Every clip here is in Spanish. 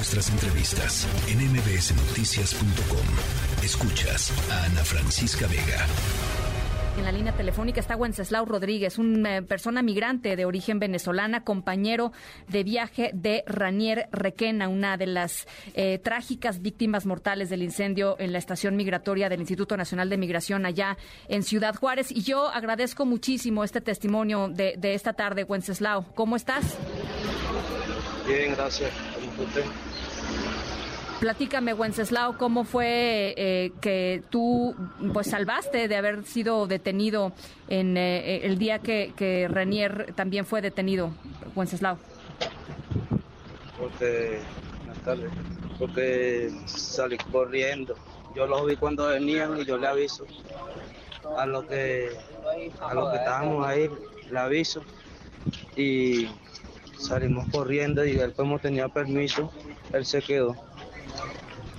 nuestras entrevistas en mbsnoticias.com. Escuchas a Ana Francisca Vega. En la línea telefónica está Wenceslao Rodríguez, una eh, persona migrante de origen venezolana, compañero de viaje de Ranier Requena, una de las eh, trágicas víctimas mortales del incendio en la estación migratoria del Instituto Nacional de Migración allá en Ciudad Juárez. Y yo agradezco muchísimo este testimonio de, esta tarde, Wenceslao. ¿Cómo estás? Bien, gracias. Platícame, Wenceslao, cómo fue eh, que tú pues salvaste de haber sido detenido en eh, el día que, Renier también fue detenido, Wenceslao. Porque, porque salí corriendo. Yo los vi cuando venían y yo le aviso a lo que a que estábamos ahí, le aviso y salimos corriendo y él como tenía permiso, él se quedó.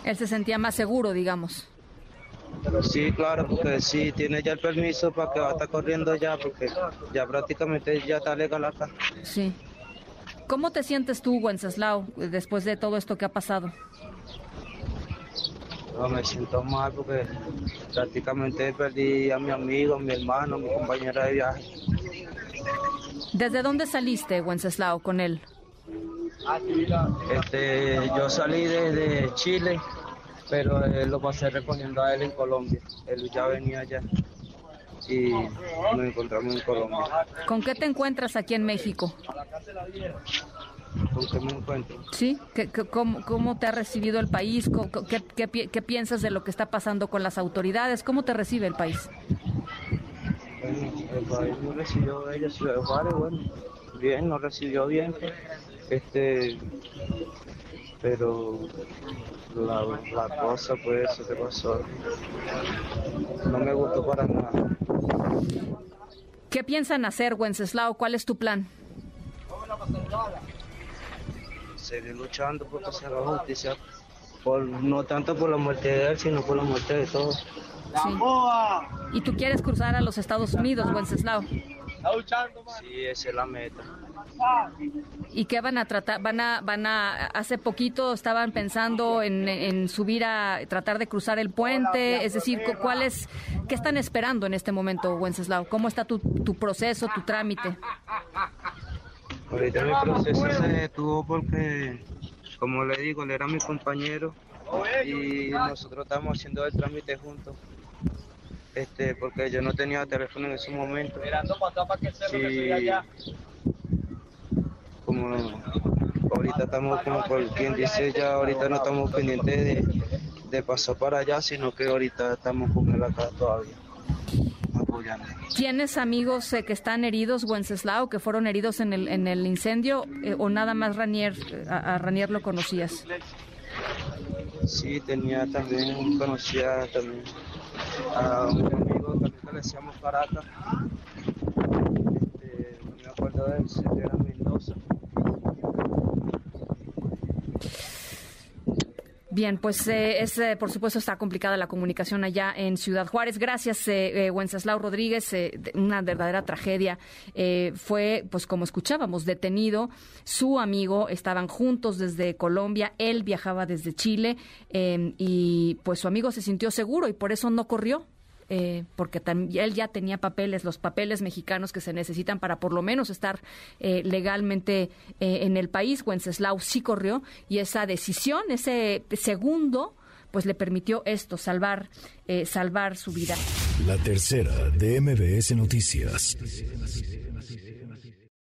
Él se sentía más seguro, digamos. Sí, claro, porque sí, tiene ya el permiso para que va a estar corriendo ya, porque ya prácticamente ya está legal acá. Sí. ¿Cómo te sientes tú, Wenceslao, después de todo esto que ha pasado? No, me siento mal porque prácticamente perdí a mi amigo, a mi hermano, a mi compañera de viaje. ¿Desde dónde saliste, Wenceslao, con él? Este, yo salí desde Chile, pero lo pasé respondiendo a él en Colombia. Él ya venía allá y nos encontramos en Colombia. ¿Con qué te encuentras aquí en México? ¿Con qué me encuentro? Sí, cómo, te ha recibido el país? ¿Qué, qué, piensas de lo que está pasando con las autoridades? ¿Cómo te recibe el país? el país no recibió ella, Ciudad de bueno, bien, nos recibió bien. Este, pero la, la cosa, pues, eso que pasó, no me gustó para nada. ¿Qué piensan hacer, Wenceslao? ¿Cuál es tu plan? Seguir luchando por que se haga justicia, por, no tanto por la muerte de él, sino por la muerte de todos. Sí. ¿Y tú quieres cruzar a los Estados Unidos, Wenceslao? Sí, esa es la meta. ¿Y qué van a tratar? Van a, van a, hace poquito estaban pensando en, subir a tratar de cruzar el puente, es decir, ¿cuál es, qué están esperando en este momento, Wenceslao? ¿Cómo está tu, tu proceso, tu trámite? Ahorita mi proceso se detuvo porque, como le digo, él era mi compañero y nosotros estamos haciendo el trámite juntos este, porque yo no tenía teléfono en ese momento. Como ahorita estamos como por quien dice ya ahorita no estamos pendientes de, de pasar para allá, sino que ahorita estamos con él acá todavía. Apoyando. ¿Tienes amigos eh, que están heridos, Wenceslao, que fueron heridos en el, en el incendio, eh, o nada más Ranier, a, a Ranier lo conocías? Sí, tenía también, conocía también a un amigo también que le decíamos. Este, no me acuerdo de él, era Mendoza. Bien, pues eh, es, eh, por supuesto está complicada la comunicación allá en Ciudad Juárez. Gracias, eh, eh Wenceslao Rodríguez. una verdadera tragedia. fue, pues como escuchábamos, detenido. Su amigo estaban juntos desde Colombia. Él viajaba desde Chile y pues su amigo se sintió seguro y por eso no corrió. Eh, porque él ya tenía papeles, los papeles mexicanos que se necesitan para por lo menos estar eh, legalmente eh, en el país. Wenceslao sí corrió y esa decisión, ese segundo, pues le permitió esto, salvar, salvar su vida. La tercera de MBS Noticias.